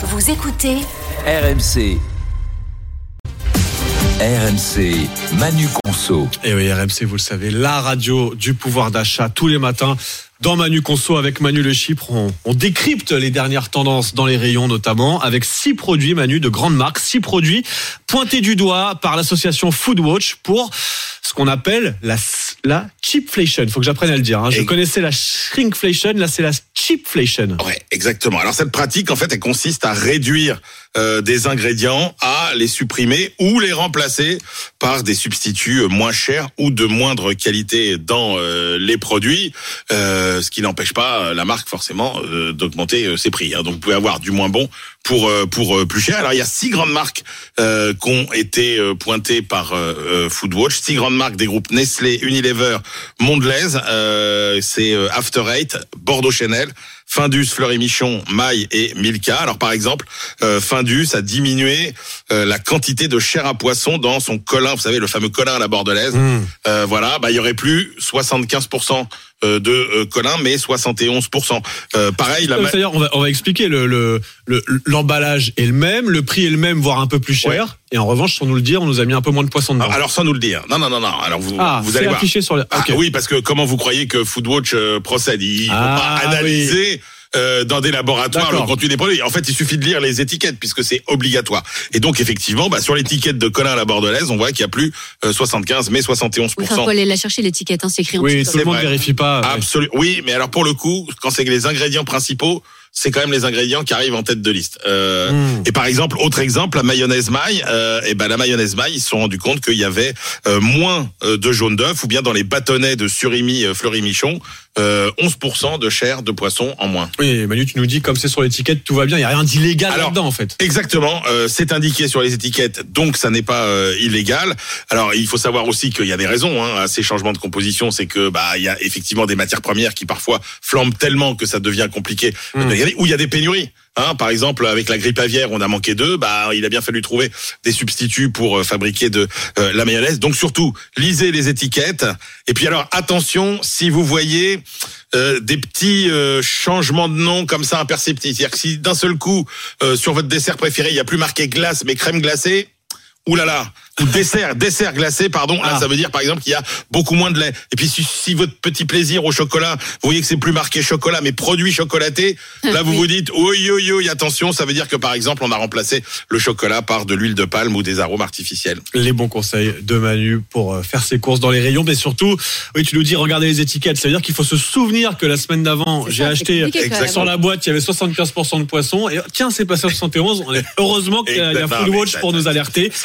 Vous écoutez RMC. RMC, Manu Conso. Et oui, RMC, vous le savez, la radio du pouvoir d'achat tous les matins. Dans Manu Conso avec Manu Le Chypre, on, on décrypte les dernières tendances dans les rayons notamment avec six produits Manu de grande marque, six produits pointés du doigt par l'association Foodwatch pour ce qu'on appelle la, la cheapflation. Il faut que j'apprenne à le dire. hein. Je Et- connaissais la shrinkflation, là c'est la cheapflation. Ouais, exactement. Alors cette pratique, en fait, elle consiste à réduire euh, des ingrédients, à les supprimer ou les remplacer par des substituts moins chers ou de moindre qualité dans euh, les produits, euh, ce qui n'empêche pas la marque forcément euh, d'augmenter euh, ses prix. hein. Donc vous pouvez avoir du moins bon pour euh, pour plus cher. Alors il y a six grandes marques euh, qui ont été pointées par euh, Foodwatch, six grandes marques des groupes Nestlé, Unilever, Mondelez, euh, c'est After Eight, Bordeaux Chanel. Findus, Fleury Michon, Maille et Milka. Alors par exemple, euh, Findus a diminué euh, la quantité de chair à poisson dans son colin, vous savez le fameux colin à la bordelaise. Mmh. Euh, voilà, bah il y aurait plus 75% euh, de colin, mais 71%. Euh, pareil, la ma- C'est-à-dire, on va, on va expliquer le le- le- l'emballage est le même, le prix est le même, voire un peu plus cher. Et en revanche, sans nous le dire, on nous a mis un peu moins de poisson dedans. alors sans nous le dire. Non non non non. Alors vous ah, vous c'est allez voir. affiché sur le. Ah, oui, parce que comment vous croyez que Foodwatch procède? Ils vont Ah, pas analyser euh, dans des laboratoires le contenu des produits. En fait, il suffit de lire les étiquettes puisque c'est obligatoire. Et donc, effectivement, bah, sur l'étiquette de Colin à la Bordelaise, on voit qu'il y a plus euh, 75, mais 71%. Oui, enfin, faut aller la chercher l'étiquette, hein, c'est écrit en Oui, tout le c'est monde vérifie pas. ouais. Absolument. Oui, mais alors pour le coup, quand c'est que les ingrédients principaux, c'est quand même les ingrédients qui arrivent en tête de liste. Euh, Mm. Et par exemple, autre exemple, la mayonnaise maille. Euh, et ben la mayonnaise maille, ils se sont rendus compte qu'il y avait euh, moins euh, de jaune d'œuf, ou bien dans les bâtonnets de surimi euh, Fleury Michon, euh, 11% de chair de poisson en moins. Oui, Manu, tu nous dis comme c'est sur l'étiquette, tout va bien. Il y a rien d'illégal là-dedans en fait. Exactement, c'est indiqué sur les étiquettes, donc ça n'est pas illégal. Alors il faut savoir aussi qu'il y a des raisons hein, à ces changements de composition, c'est que bah il y a effectivement des matières premières qui parfois flambent tellement que ça devient compliqué Mm. de ou il y a des pénuries. Hein, par exemple, avec la grippe aviaire, on a manqué d'eux. Bah, il a bien fallu trouver des substituts pour euh, fabriquer de euh, la mayonnaise. Donc surtout, lisez les étiquettes. Et puis alors, attention, si vous voyez euh, des petits euh, changements de nom comme ça imperceptibles, c'est-à-dire que si d'un seul coup euh, sur votre dessert préféré, il y a plus marqué glace mais crème glacée. Ouh là là, ou dessert, dessert glacé, pardon. Là, Ah. ça veut dire par exemple qu'il y a beaucoup moins de lait. Et puis si, si votre petit plaisir au chocolat, vous voyez que c'est plus marqué chocolat, mais produit chocolaté, là vous Oui. vous dites, oui, oui, oui, attention, ça veut dire que par exemple on a remplacé le chocolat par de l'huile de palme ou des arômes artificiels. Les bons conseils de Manu pour euh, faire ses courses dans les rayons, mais surtout, oui, tu nous dis regardez les étiquettes. Ça veut dire qu'il faut se souvenir que la semaine d'avant, j'ai acheté sur la boîte, il y avait 75% de poissons. Et tiens, c'est passé à 71. On est heureusement qu'il y a, mais ça- pour nous alerter.